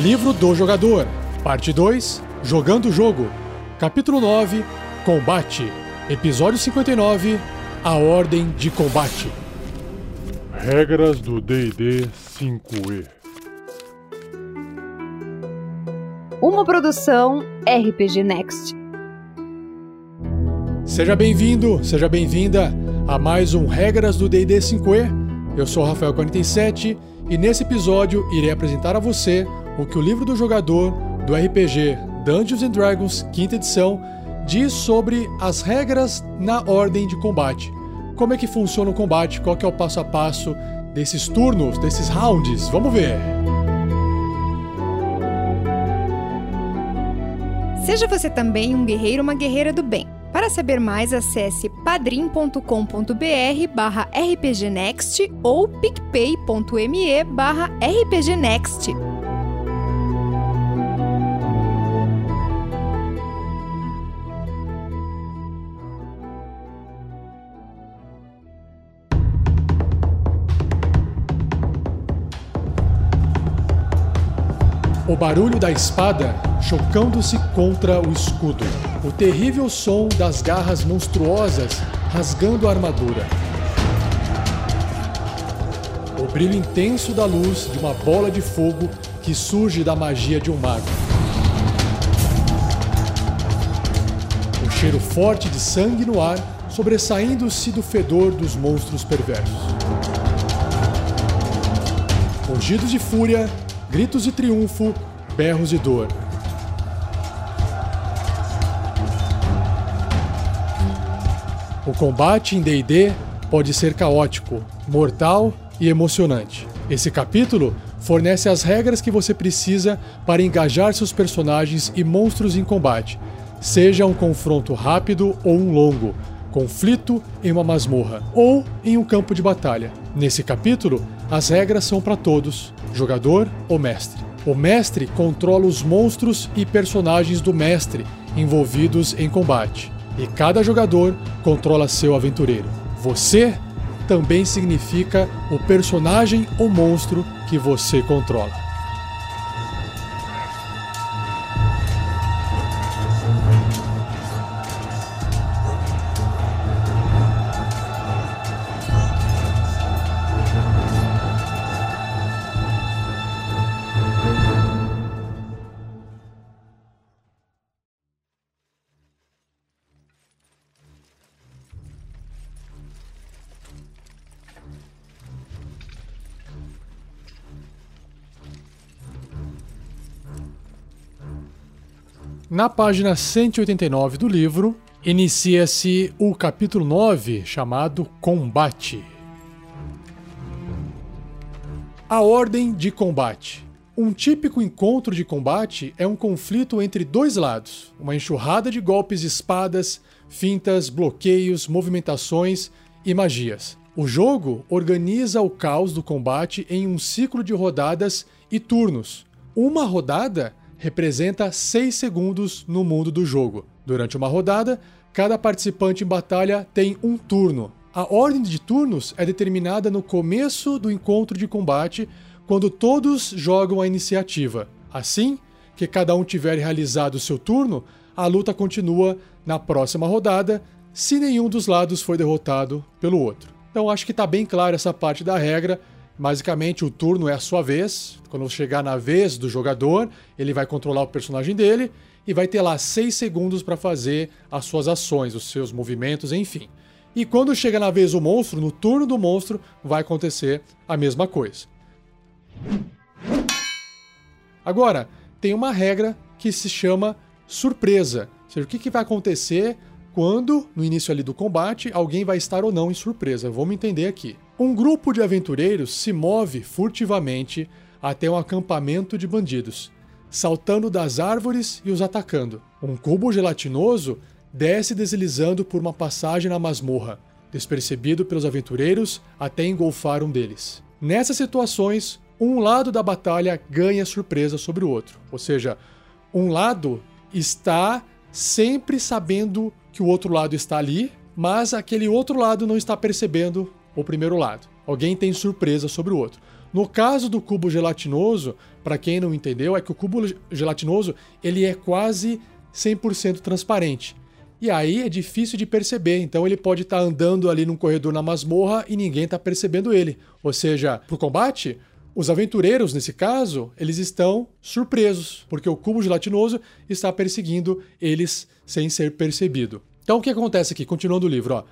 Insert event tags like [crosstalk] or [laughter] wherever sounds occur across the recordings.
Livro do Jogador, Parte 2 Jogando o Jogo, Capítulo 9 Combate, Episódio 59 A Ordem de Combate. Regras do DD 5E. Uma produção RPG Next. Seja bem-vindo, seja bem-vinda a mais um Regras do D&D 5e. Eu sou o Rafael47 e nesse episódio irei apresentar a você o que o livro do jogador do RPG Dungeons Dragons, quinta edição, diz sobre as regras na ordem de combate. Como é que funciona o combate, qual é o passo a passo desses turnos, desses rounds. Vamos ver. Seja você também um guerreiro ou uma guerreira do bem. Para saber mais, acesse padrim.com.br barra rpgnext ou picpay.me barra rpgnext. Barulho da espada chocando-se contra o escudo. O terrível som das garras monstruosas rasgando a armadura. O brilho intenso da luz de uma bola de fogo que surge da magia de um mago. O cheiro forte de sangue no ar sobressaindo-se do fedor dos monstros perversos. Rugidos de fúria gritos de triunfo, berros de dor. O combate em DD pode ser caótico, mortal e emocionante. Esse capítulo fornece as regras que você precisa para engajar seus personagens e monstros em combate, seja um confronto rápido ou um longo, conflito em uma masmorra ou em um campo de batalha. Nesse capítulo, as regras são para todos, jogador ou mestre. O mestre controla os monstros e personagens do mestre envolvidos em combate, e cada jogador controla seu aventureiro. Você também significa o personagem ou monstro que você controla. Na página 189 do livro, inicia-se o capítulo 9, chamado Combate. A ordem de combate. Um típico encontro de combate é um conflito entre dois lados, uma enxurrada de golpes de espadas, fintas, bloqueios, movimentações e magias. O jogo organiza o caos do combate em um ciclo de rodadas e turnos. Uma rodada representa 6 segundos no mundo do jogo. Durante uma rodada, cada participante em batalha tem um turno. A ordem de turnos é determinada no começo do encontro de combate, quando todos jogam a iniciativa. Assim que cada um tiver realizado seu turno, a luta continua na próxima rodada, se nenhum dos lados foi derrotado pelo outro. Então acho que está bem clara essa parte da regra. Basicamente, o turno é a sua vez. Quando chegar na vez do jogador, ele vai controlar o personagem dele e vai ter lá 6 segundos para fazer as suas ações, os seus movimentos, enfim. E quando chega na vez do monstro, no turno do monstro, vai acontecer a mesma coisa. Agora, tem uma regra que se chama surpresa. Ou seja, o que, que vai acontecer quando, no início ali do combate, alguém vai estar ou não em surpresa. Vamos entender aqui. Um grupo de aventureiros se move furtivamente até um acampamento de bandidos, saltando das árvores e os atacando. Um cubo gelatinoso desce deslizando por uma passagem na masmorra, despercebido pelos aventureiros até engolfar um deles. Nessas situações, um lado da batalha ganha surpresa sobre o outro, ou seja, um lado está sempre sabendo que o outro lado está ali, mas aquele outro lado não está percebendo o primeiro lado. Alguém tem surpresa sobre o outro. No caso do cubo gelatinoso, para quem não entendeu, é que o cubo gelatinoso ele é quase 100% transparente. E aí é difícil de perceber, então ele pode estar tá andando ali num corredor na masmorra e ninguém está percebendo ele. Ou seja, para o combate, os aventureiros, nesse caso, eles estão surpresos, porque o cubo gelatinoso está perseguindo eles sem ser percebido. Então o que acontece aqui, continuando o livro, ó.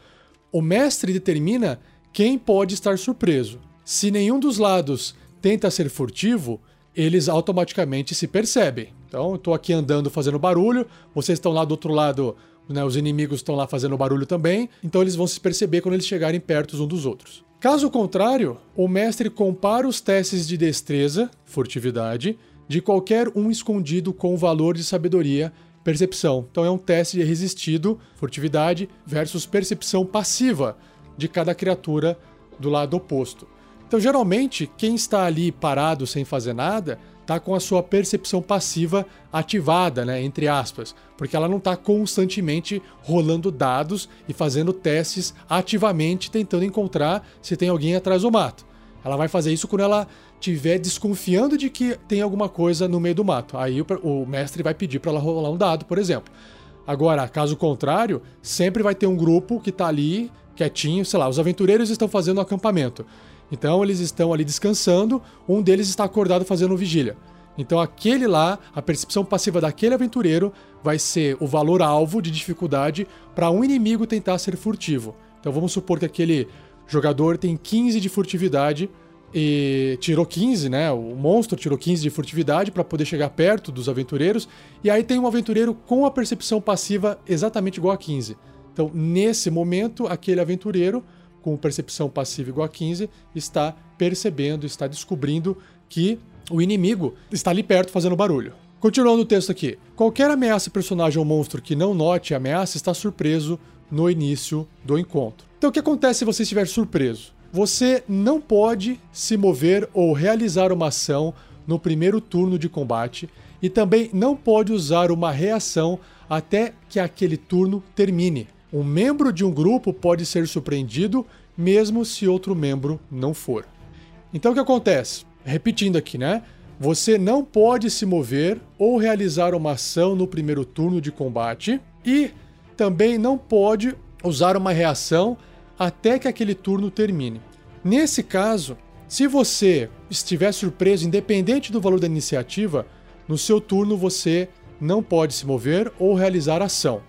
O mestre determina quem pode estar surpreso. Se nenhum dos lados tenta ser furtivo, eles automaticamente se percebem. Então, eu estou aqui andando fazendo barulho, vocês estão lá do outro lado, né, os inimigos estão lá fazendo barulho também, então eles vão se perceber quando eles chegarem perto uns dos outros. Caso contrário, o mestre compara os testes de destreza, furtividade, de qualquer um escondido com o valor de sabedoria, percepção. Então é um teste de resistido, furtividade, versus percepção passiva de cada criatura do lado oposto. Então, geralmente, quem está ali parado sem fazer nada está com a sua percepção passiva ativada, né, entre aspas, porque ela não está constantemente rolando dados e fazendo testes ativamente tentando encontrar se tem alguém atrás do mato. Ela vai fazer isso quando ela estiver desconfiando de que tem alguma coisa no meio do mato. Aí o mestre vai pedir para ela rolar um dado, por exemplo. Agora, caso contrário, sempre vai ter um grupo que está ali quietinho, sei lá, os aventureiros estão fazendo um acampamento. Então eles estão ali descansando, um deles está acordado fazendo vigília. Então aquele lá, a percepção passiva daquele aventureiro vai ser o valor alvo de dificuldade para um inimigo tentar ser furtivo. Então vamos supor que aquele jogador tem 15 de furtividade e tirou 15, né? O monstro tirou 15 de furtividade para poder chegar perto dos aventureiros, e aí tem um aventureiro com a percepção passiva exatamente igual a 15. Então, nesse momento, aquele aventureiro com percepção passiva igual a 15, está percebendo, está descobrindo que o inimigo está ali perto fazendo barulho. Continuando o texto aqui. Qualquer ameaça personagem ou monstro que não note a ameaça está surpreso no início do encontro. Então o que acontece se você estiver surpreso? Você não pode se mover ou realizar uma ação no primeiro turno de combate e também não pode usar uma reação até que aquele turno termine. Um membro de um grupo pode ser surpreendido mesmo se outro membro não for. Então o que acontece? Repetindo aqui, né? Você não pode se mover ou realizar uma ação no primeiro turno de combate e também não pode usar uma reação até que aquele turno termine. Nesse caso, se você estiver surpreso, independente do valor da iniciativa, no seu turno você não pode se mover ou realizar ação.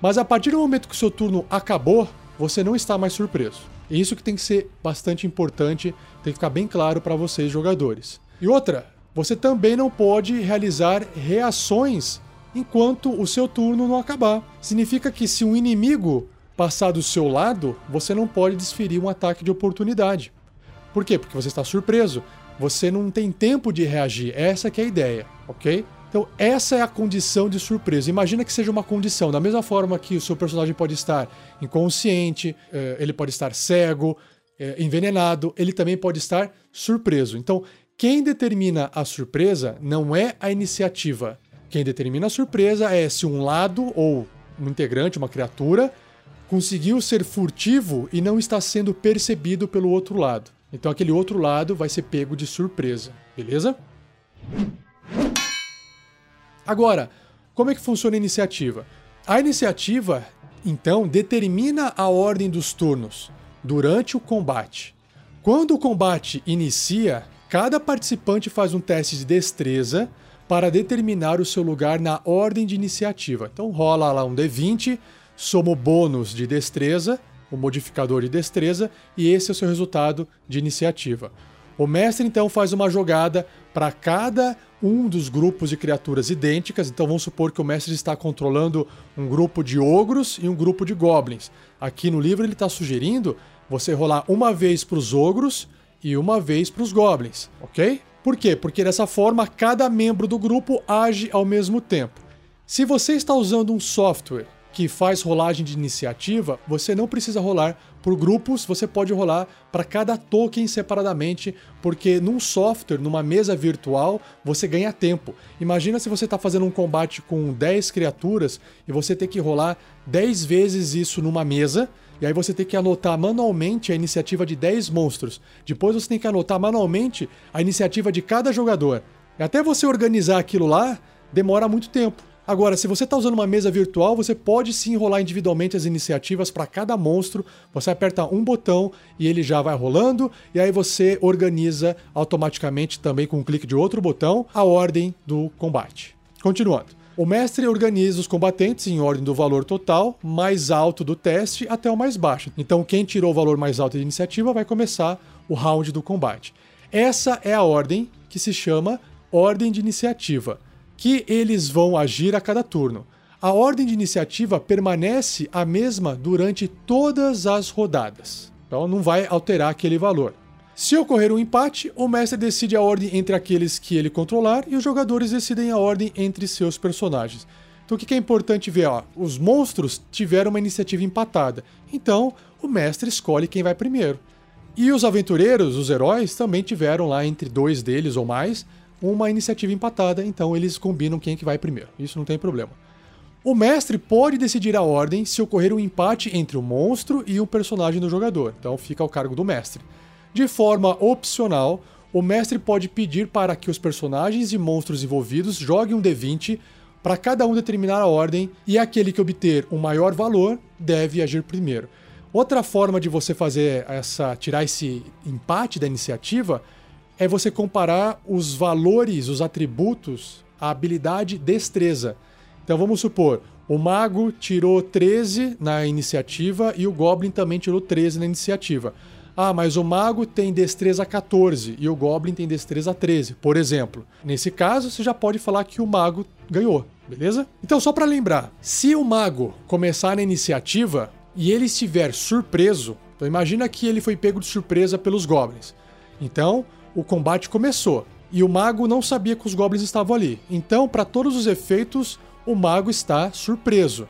Mas a partir do momento que o seu turno acabou, você não está mais surpreso. E isso que tem que ser bastante importante, tem que ficar bem claro para vocês jogadores. E outra, você também não pode realizar reações enquanto o seu turno não acabar. Significa que se um inimigo passar do seu lado, você não pode desferir um ataque de oportunidade. Por quê? Porque você está surpreso. Você não tem tempo de reagir. Essa é a ideia, ok? Então, essa é a condição de surpresa. Imagina que seja uma condição, da mesma forma que o seu personagem pode estar inconsciente, eh, ele pode estar cego, eh, envenenado, ele também pode estar surpreso. Então, quem determina a surpresa não é a iniciativa. Quem determina a surpresa é se um lado ou um integrante, uma criatura, conseguiu ser furtivo e não está sendo percebido pelo outro lado. Então aquele outro lado vai ser pego de surpresa, beleza? Agora, como é que funciona a iniciativa? A iniciativa, então, determina a ordem dos turnos durante o combate. Quando o combate inicia, cada participante faz um teste de destreza para determinar o seu lugar na ordem de iniciativa. Então rola lá um D20, soma o bônus de destreza, o modificador de destreza, e esse é o seu resultado de iniciativa. O mestre então faz uma jogada para cada um dos grupos de criaturas idênticas. Então vamos supor que o mestre está controlando um grupo de ogros e um grupo de goblins. Aqui no livro ele está sugerindo você rolar uma vez para os ogros e uma vez para os goblins, ok? Por quê? Porque dessa forma cada membro do grupo age ao mesmo tempo. Se você está usando um software que faz rolagem de iniciativa, você não precisa rolar por grupos, você pode rolar para cada token separadamente, porque num software, numa mesa virtual, você ganha tempo. Imagina se você está fazendo um combate com 10 criaturas e você tem que rolar 10 vezes isso numa mesa, E aí você tem que anotar manualmente a iniciativa de 10 monstros. Depois você tem que anotar manualmente a iniciativa de cada jogador. E até você organizar aquilo lá, demora muito tempo. Agora, se você está usando uma mesa virtual, você pode sim enrolar individualmente as iniciativas para cada monstro. Você aperta um botão e ele já vai rolando, e aí você organiza automaticamente também com um clique de outro botão a ordem do combate. Continuando. O mestre organiza os combatentes em ordem do valor total mais alto do teste até o mais baixo. Então, quem tirou o valor mais alto de iniciativa vai começar o round do combate. Essa é a ordem que se chama ordem de iniciativa que eles vão agir a cada turno. A ordem de iniciativa permanece a mesma durante todas as rodadas. Então não vai alterar aquele valor. Se ocorrer um empate, o mestre decide a ordem entre aqueles que ele controlar e os jogadores decidem a ordem entre seus personagens. Então o que é importante ver? Ó, os monstros tiveram uma iniciativa empatada. Então o mestre escolhe quem vai primeiro. E os aventureiros, os heróis, também tiveram lá entre dois deles ou mais uma iniciativa empatada, então eles combinam quem é que vai primeiro. Isso não tem problema. O mestre pode decidir a ordem se ocorrer um empate entre o monstro e o personagem do jogador, então fica ao cargo do mestre. De forma opcional, o mestre pode pedir para que os personagens e monstros envolvidos joguem um D20 para cada um determinar a ordem e aquele que obter o maior valor deve agir primeiro. Outra forma de você fazer essa tirar esse empate da iniciativa é você comparar os valores, os atributos, a habilidade destreza. Então vamos supor, o mago tirou 13 na iniciativa e o goblin também tirou 13 na iniciativa. Ah, mas o mago tem destreza 14 e o goblin tem destreza 13, por exemplo. Nesse caso, você já pode falar que o mago ganhou, beleza? Então, só para lembrar, se o mago começar na iniciativa e ele estiver surpreso, então imagina que ele foi pego de surpresa pelos goblins. Então, o combate começou e o mago não sabia que os goblins estavam ali. Então, para todos os efeitos, o mago está surpreso.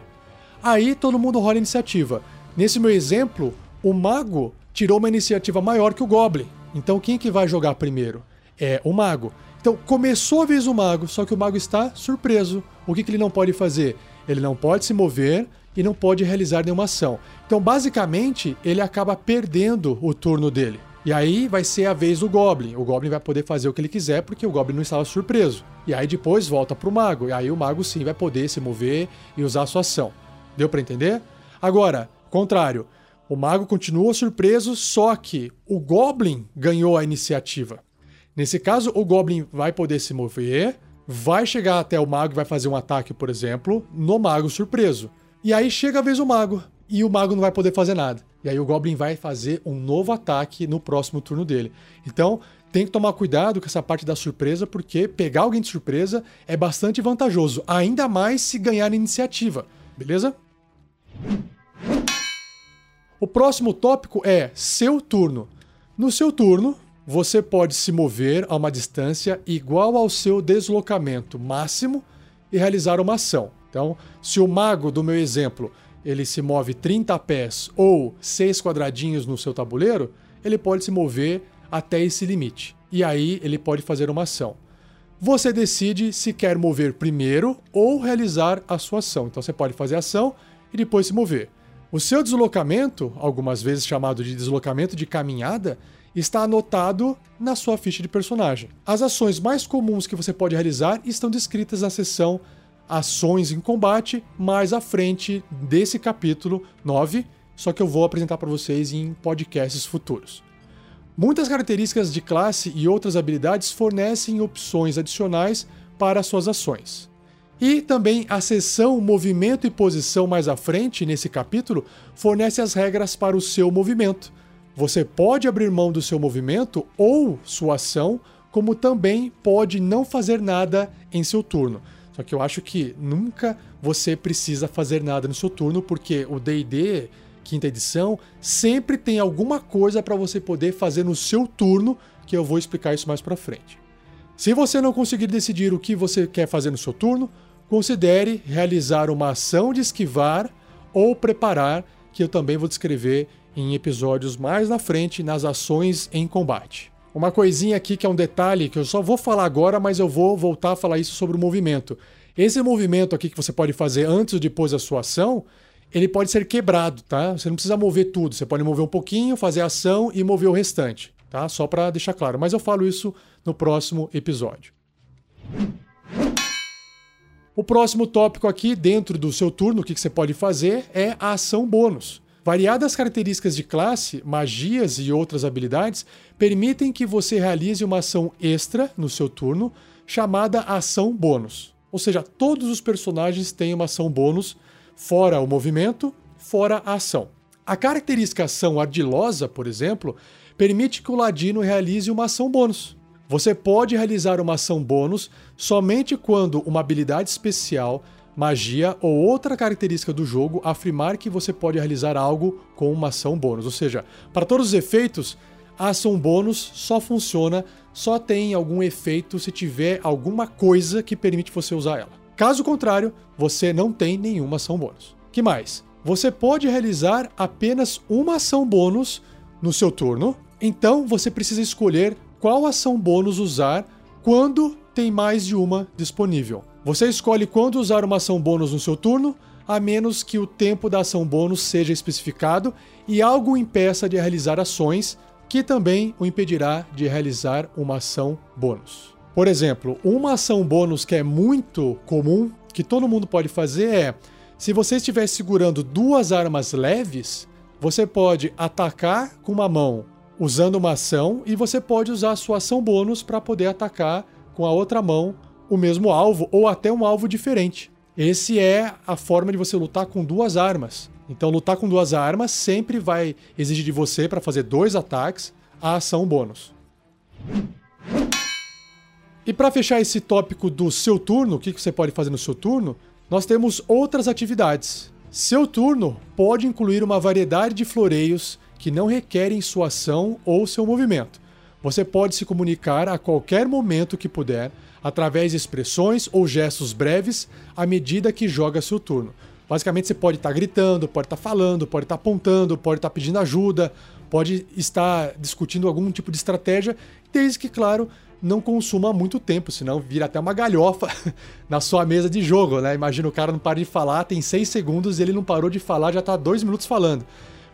Aí todo mundo rola iniciativa. Nesse meu exemplo, o mago tirou uma iniciativa maior que o goblin. Então quem que vai jogar primeiro? É o mago. Então começou a vez do mago, só que o mago está surpreso. O que, que ele não pode fazer? Ele não pode se mover e não pode realizar nenhuma ação. Então basicamente ele acaba perdendo o turno dele. E aí vai ser a vez do Goblin. O Goblin vai poder fazer o que ele quiser porque o Goblin não estava surpreso. E aí depois volta pro Mago. E aí o Mago sim vai poder se mover e usar a sua ação. Deu para entender? Agora, contrário. O Mago continua surpreso, só que o Goblin ganhou a iniciativa. Nesse caso, o Goblin vai poder se mover, vai chegar até o Mago e vai fazer um ataque, por exemplo, no Mago surpreso. E aí chega a vez do Mago e o mago não vai poder fazer nada. E aí o Goblin vai fazer um novo ataque no próximo turno dele. Então, tem que tomar cuidado com essa parte da surpresa, porque pegar alguém de surpresa é bastante vantajoso, ainda mais se ganhar iniciativa, beleza? O próximo tópico é seu turno. No seu turno, você pode se mover a uma distância igual ao seu deslocamento máximo e realizar uma ação. Então, se o mago do meu exemplo ele se move 30 pés ou 6 quadradinhos no seu tabuleiro, ele pode se mover até esse limite. E aí ele pode fazer uma ação. Você decide se quer mover primeiro ou realizar a sua ação. Então você pode fazer a ação e depois se mover. O seu deslocamento, algumas vezes chamado de deslocamento de caminhada, está anotado na sua ficha de personagem. As ações mais comuns que você pode realizar estão descritas na seção ações em combate mais à frente desse capítulo 9, só que eu vou apresentar para vocês em podcasts futuros. Muitas características de classe e outras habilidades fornecem opções adicionais para suas ações. E também a seção Movimento e Posição mais à frente, nesse capítulo, fornece as regras para o seu movimento. Você pode abrir mão do seu movimento ou sua ação, como também pode não fazer nada em seu turno. Só que eu acho que nunca você precisa fazer nada no seu turno, porque o DD, quinta edição, sempre tem alguma coisa para você poder fazer no seu turno, que eu vou explicar isso mais para frente. Se você não conseguir decidir o que você quer fazer no seu turno, considere realizar uma ação de esquivar ou preparar, que eu também vou descrever em episódios mais na frente nas ações em combate. Uma coisinha aqui que é um detalhe que eu só vou falar agora, mas eu vou voltar a falar isso sobre o movimento. Esse movimento aqui que você pode fazer antes ou depois da sua ação, ele pode ser quebrado, tá? Você não precisa mover tudo, você pode mover um pouquinho, fazer ação e mover o restante, tá? Só para deixar claro, mas eu falo isso no próximo episódio. O próximo tópico aqui, dentro do seu turno, o que você pode fazer é a ação bônus. Variadas características de classe, magias e outras habilidades permitem que você realize uma ação extra no seu turno, chamada ação bônus. Ou seja, todos os personagens têm uma ação bônus, fora o movimento, fora a ação. A característica ação ardilosa, por exemplo, permite que o ladino realize uma ação bônus. Você pode realizar uma ação bônus somente quando uma habilidade especial, magia ou outra característica do jogo afirmar que você pode realizar algo com uma ação bônus. Ou seja, para todos os efeitos, a ação bônus só funciona, só tem algum efeito se tiver alguma coisa que permite você usar ela. Caso contrário, você não tem nenhuma ação bônus. Que mais? Você pode realizar apenas uma ação bônus no seu turno, então você precisa escolher qual ação bônus usar quando tem mais de uma disponível. Você escolhe quando usar uma ação bônus no seu turno, a menos que o tempo da ação bônus seja especificado e algo o impeça de realizar ações, que também o impedirá de realizar uma ação bônus. Por exemplo, uma ação bônus que é muito comum, que todo mundo pode fazer é: se você estiver segurando duas armas leves, você pode atacar com uma mão usando uma ação e você pode usar a sua ação bônus para poder atacar com a outra mão o mesmo alvo ou até um alvo diferente. Esse é a forma de você lutar com duas armas. Então, lutar com duas armas sempre vai exigir de você para fazer dois ataques a ação bônus. E para fechar esse tópico do seu turno, o que você pode fazer no seu turno, nós temos outras atividades. Seu turno pode incluir uma variedade de floreios que não requerem sua ação ou seu movimento. Você pode se comunicar a qualquer momento que puder, através de expressões ou gestos breves, à medida que joga seu turno. Basicamente, você pode estar gritando, pode estar falando, pode estar apontando, pode estar pedindo ajuda, pode estar discutindo algum tipo de estratégia, desde que, claro, não consuma muito tempo, senão vira até uma galhofa [laughs] na sua mesa de jogo, né? Imagina o cara não para de falar, tem seis segundos e ele não parou de falar, já está dois minutos falando.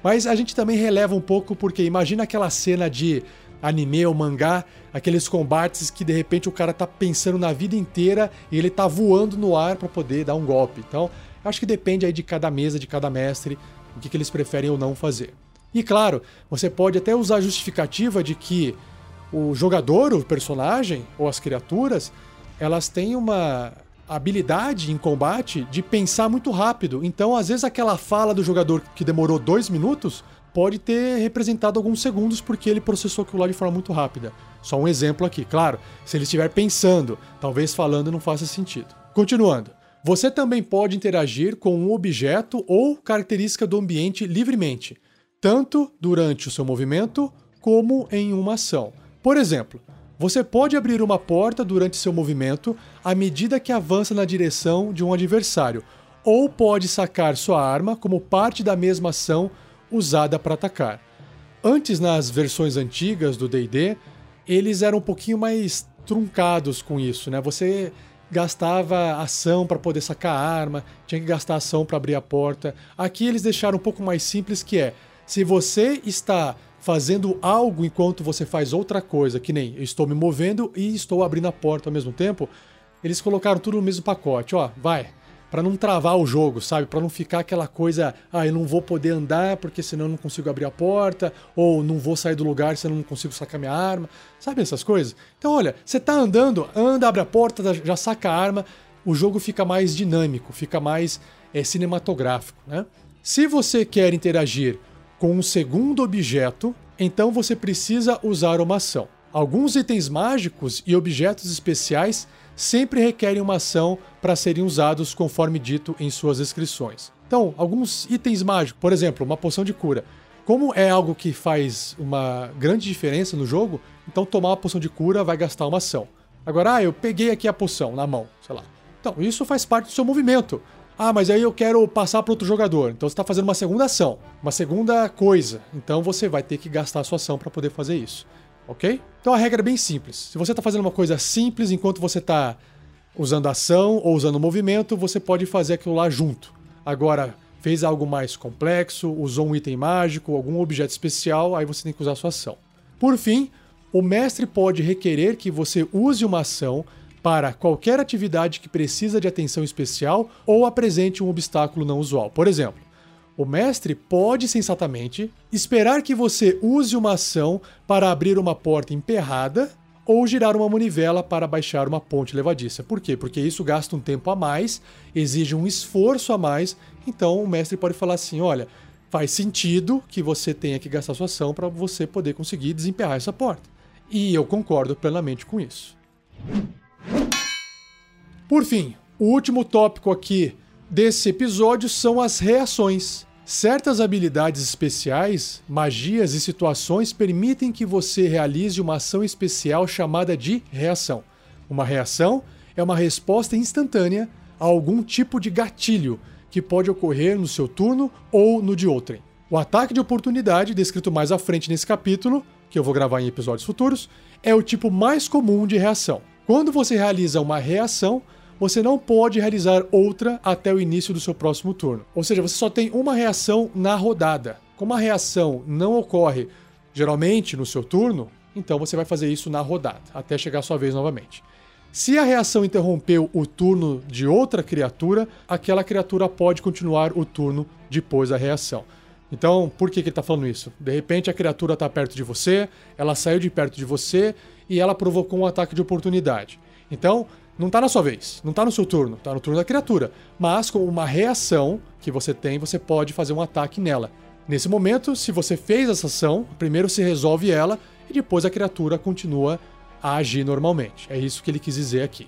Mas a gente também releva um pouco porque imagina aquela cena de anime ou mangá, aqueles combates que de repente o cara tá pensando na vida inteira e ele tá voando no ar para poder dar um golpe. Então, acho que depende aí de cada mesa, de cada mestre, o que, que eles preferem ou não fazer. E claro, você pode até usar a justificativa de que o jogador, o personagem ou as criaturas, elas têm uma habilidade em combate de pensar muito rápido. Então, às vezes, aquela fala do jogador que demorou dois minutos pode ter representado alguns segundos porque ele processou aquilo lá de forma muito rápida. Só um exemplo aqui, claro. Se ele estiver pensando, talvez falando não faça sentido. Continuando. Você também pode interagir com um objeto ou característica do ambiente livremente, tanto durante o seu movimento como em uma ação. Por exemplo, você pode abrir uma porta durante seu movimento à medida que avança na direção de um adversário, ou pode sacar sua arma como parte da mesma ação usada para atacar. Antes, nas versões antigas do DD, eles eram um pouquinho mais truncados com isso, né? Você gastava ação para poder sacar a arma, tinha que gastar ação para abrir a porta. Aqui eles deixaram um pouco mais simples que é, se você está fazendo algo enquanto você faz outra coisa, que nem eu estou me movendo e estou abrindo a porta ao mesmo tempo, eles colocaram tudo no mesmo pacote, ó, vai, para não travar o jogo, sabe? Para não ficar aquela coisa, ah, eu não vou poder andar porque senão eu não consigo abrir a porta, ou não vou sair do lugar senão eu não consigo sacar minha arma, sabe essas coisas? Então, olha, você tá andando, anda, abre a porta, já saca a arma, o jogo fica mais dinâmico, fica mais é, cinematográfico, né? Se você quer interagir com um segundo objeto, então você precisa usar uma ação. Alguns itens mágicos e objetos especiais sempre requerem uma ação para serem usados conforme dito em suas descrições. Então, alguns itens mágicos, por exemplo, uma poção de cura. Como é algo que faz uma grande diferença no jogo, então tomar uma poção de cura vai gastar uma ação. Agora, ah, eu peguei aqui a poção na mão, sei lá. Então, isso faz parte do seu movimento. Ah, mas aí eu quero passar para outro jogador. Então você está fazendo uma segunda ação, uma segunda coisa. Então você vai ter que gastar a sua ação para poder fazer isso. Ok? Então a regra é bem simples. Se você está fazendo uma coisa simples enquanto você está usando ação ou usando movimento, você pode fazer aquilo lá junto. Agora, fez algo mais complexo, usou um item mágico, algum objeto especial, aí você tem que usar a sua ação. Por fim, o mestre pode requerer que você use uma ação para qualquer atividade que precisa de atenção especial ou apresente um obstáculo não usual. Por exemplo, o mestre pode sensatamente esperar que você use uma ação para abrir uma porta emperrada ou girar uma manivela para baixar uma ponte levadiça. Por quê? Porque isso gasta um tempo a mais, exige um esforço a mais, então o mestre pode falar assim: olha, faz sentido que você tenha que gastar sua ação para você poder conseguir desemperrar essa porta. E eu concordo plenamente com isso. Por fim, o último tópico aqui desse episódio são as reações. Certas habilidades especiais, magias e situações permitem que você realize uma ação especial chamada de reação. Uma reação é uma resposta instantânea a algum tipo de gatilho que pode ocorrer no seu turno ou no de outrem. O ataque de oportunidade, descrito mais à frente nesse capítulo, que eu vou gravar em episódios futuros, é o tipo mais comum de reação. Quando você realiza uma reação, você não pode realizar outra até o início do seu próximo turno. Ou seja, você só tem uma reação na rodada. Como a reação não ocorre geralmente no seu turno, então você vai fazer isso na rodada, até chegar a sua vez novamente. Se a reação interrompeu o turno de outra criatura, aquela criatura pode continuar o turno depois da reação. Então, por que, que ele está falando isso? De repente a criatura está perto de você, ela saiu de perto de você e ela provocou um ataque de oportunidade. Então, não está na sua vez, não está no seu turno, está no turno da criatura. Mas com uma reação que você tem, você pode fazer um ataque nela. Nesse momento, se você fez essa ação, primeiro se resolve ela e depois a criatura continua a agir normalmente. É isso que ele quis dizer aqui.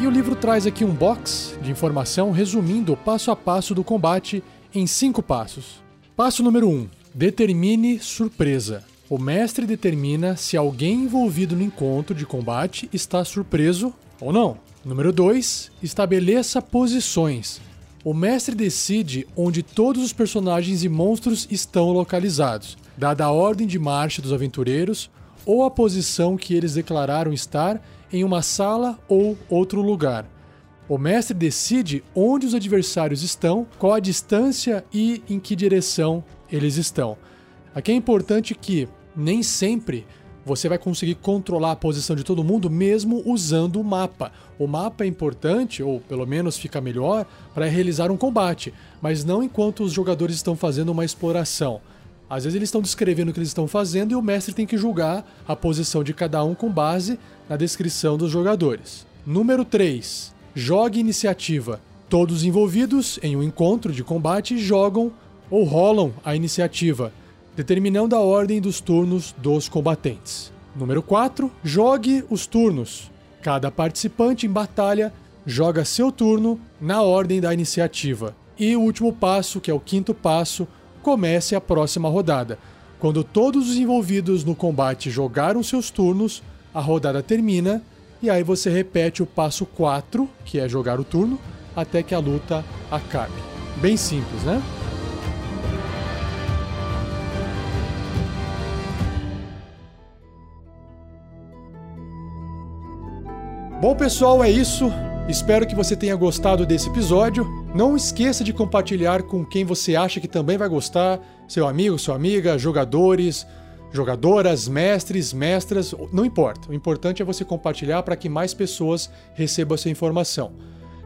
E o livro traz aqui um box de informação resumindo o passo a passo do combate em cinco passos. Passo número 1: um, determine surpresa. O mestre determina se alguém envolvido no encontro de combate está surpreso ou não. Número 2: estabeleça posições. O mestre decide onde todos os personagens e monstros estão localizados, dada a ordem de marcha dos aventureiros ou a posição que eles declararam estar em uma sala ou outro lugar. O mestre decide onde os adversários estão, qual a distância e em que direção eles estão. Aqui é importante que nem sempre você vai conseguir controlar a posição de todo mundo mesmo usando o mapa. O mapa é importante, ou pelo menos fica melhor, para realizar um combate, mas não enquanto os jogadores estão fazendo uma exploração. Às vezes eles estão descrevendo o que eles estão fazendo e o mestre tem que julgar a posição de cada um com base na descrição dos jogadores. Número 3. Jogue iniciativa. Todos envolvidos em um encontro de combate jogam ou rolam a iniciativa, determinando a ordem dos turnos dos combatentes. Número 4. Jogue os turnos. Cada participante em batalha joga seu turno na ordem da iniciativa. E o último passo, que é o quinto passo, comece a próxima rodada. Quando todos os envolvidos no combate jogaram seus turnos, a rodada termina e aí você repete o passo 4, que é jogar o turno, até que a luta acabe. Bem simples, né? Bom, pessoal, é isso. Espero que você tenha gostado desse episódio. Não esqueça de compartilhar com quem você acha que também vai gostar, seu amigo, sua amiga, jogadores, jogadoras, mestres, mestras, não importa. O importante é você compartilhar para que mais pessoas recebam essa informação.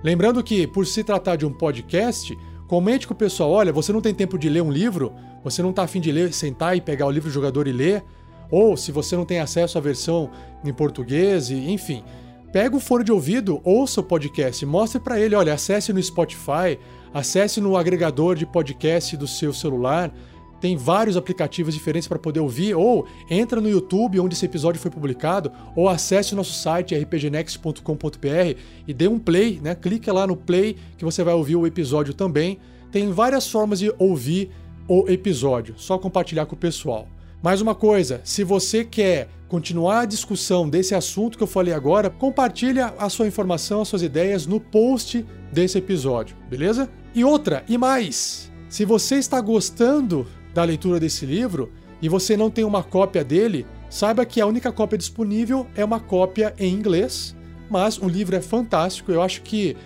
Lembrando que, por se tratar de um podcast, comente com o pessoal: olha, você não tem tempo de ler um livro, você não está afim de ler, sentar e pegar o livro do jogador e ler, ou se você não tem acesso à versão em português, enfim. Pega o fone de ouvido, ouça o podcast, mostre para ele, olha, acesse no Spotify, acesse no agregador de podcast do seu celular, tem vários aplicativos diferentes para poder ouvir, ou entra no YouTube onde esse episódio foi publicado, ou acesse o nosso site rpgnext.com.br e dê um play, né? Clique lá no play que você vai ouvir o episódio também. Tem várias formas de ouvir o episódio, só compartilhar com o pessoal. Mais uma coisa, se você quer continuar a discussão desse assunto que eu falei agora, compartilha a sua informação, as suas ideias no post desse episódio, beleza? E outra, e mais, se você está gostando da leitura desse livro e você não tem uma cópia dele, saiba que a única cópia disponível é uma cópia em inglês, mas o livro é fantástico. Eu acho que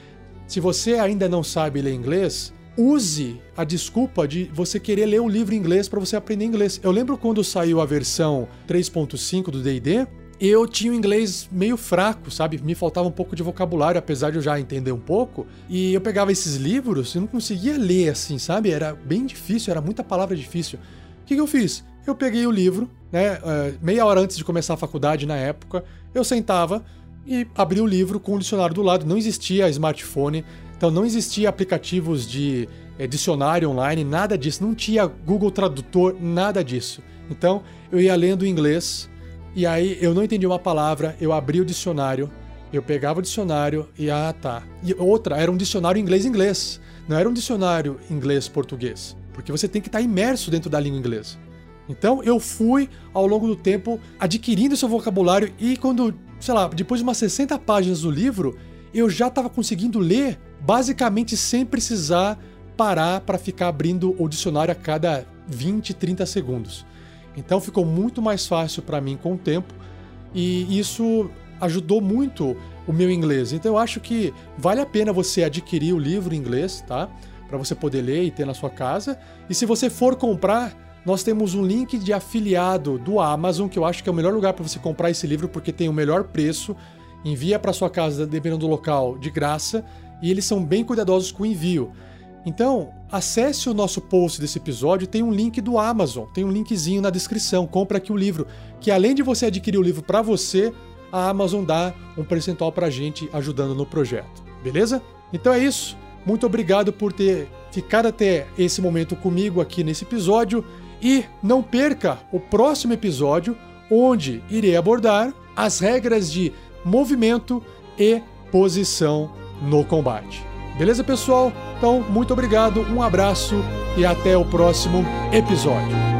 se você ainda não sabe ler inglês, use a desculpa de você querer ler o livro em inglês para você aprender inglês. Eu lembro quando saiu a versão 3.5 do D&D, eu tinha um inglês meio fraco, sabe? Me faltava um pouco de vocabulário, apesar de eu já entender um pouco. E eu pegava esses livros e não conseguia ler assim, sabe? Era bem difícil, era muita palavra difícil. O que, que eu fiz? Eu peguei o livro, né? Eh, meia hora antes de começar a faculdade na época, eu sentava e abria o livro com o dicionário do lado. Não existia smartphone, então não existia aplicativos de é, dicionário online, nada disso. Não tinha Google Tradutor, nada disso. Então eu ia lendo em inglês e aí eu não entendi uma palavra, eu abri o dicionário, eu pegava o dicionário e ah tá. E outra, era um dicionário inglês-inglês, não era um dicionário inglês-português, porque você tem que estar imerso dentro da língua inglesa. Então eu fui ao longo do tempo adquirindo seu vocabulário e quando, sei lá, depois de umas 60 páginas do livro, eu já estava conseguindo ler basicamente sem precisar parar para ficar abrindo o dicionário a cada 20, 30 segundos. Então ficou muito mais fácil para mim com o tempo e isso ajudou muito o meu inglês. Então eu acho que vale a pena você adquirir o livro em inglês, tá? Para você poder ler e ter na sua casa. E se você for comprar, nós temos um link de afiliado do Amazon, que eu acho que é o melhor lugar para você comprar esse livro porque tem o melhor preço. Envia para sua casa, dependendo do local, de graça, e eles são bem cuidadosos com o envio. Então, acesse o nosso post desse episódio, tem um link do Amazon, tem um linkzinho na descrição, compra aqui o livro, que além de você adquirir o livro para você, a Amazon dá um percentual pra gente ajudando no projeto. Beleza? Então é isso. Muito obrigado por ter ficado até esse momento comigo aqui nesse episódio e não perca o próximo episódio onde irei abordar as regras de movimento e posição no combate. Beleza, pessoal? Então, muito obrigado, um abraço e até o próximo episódio.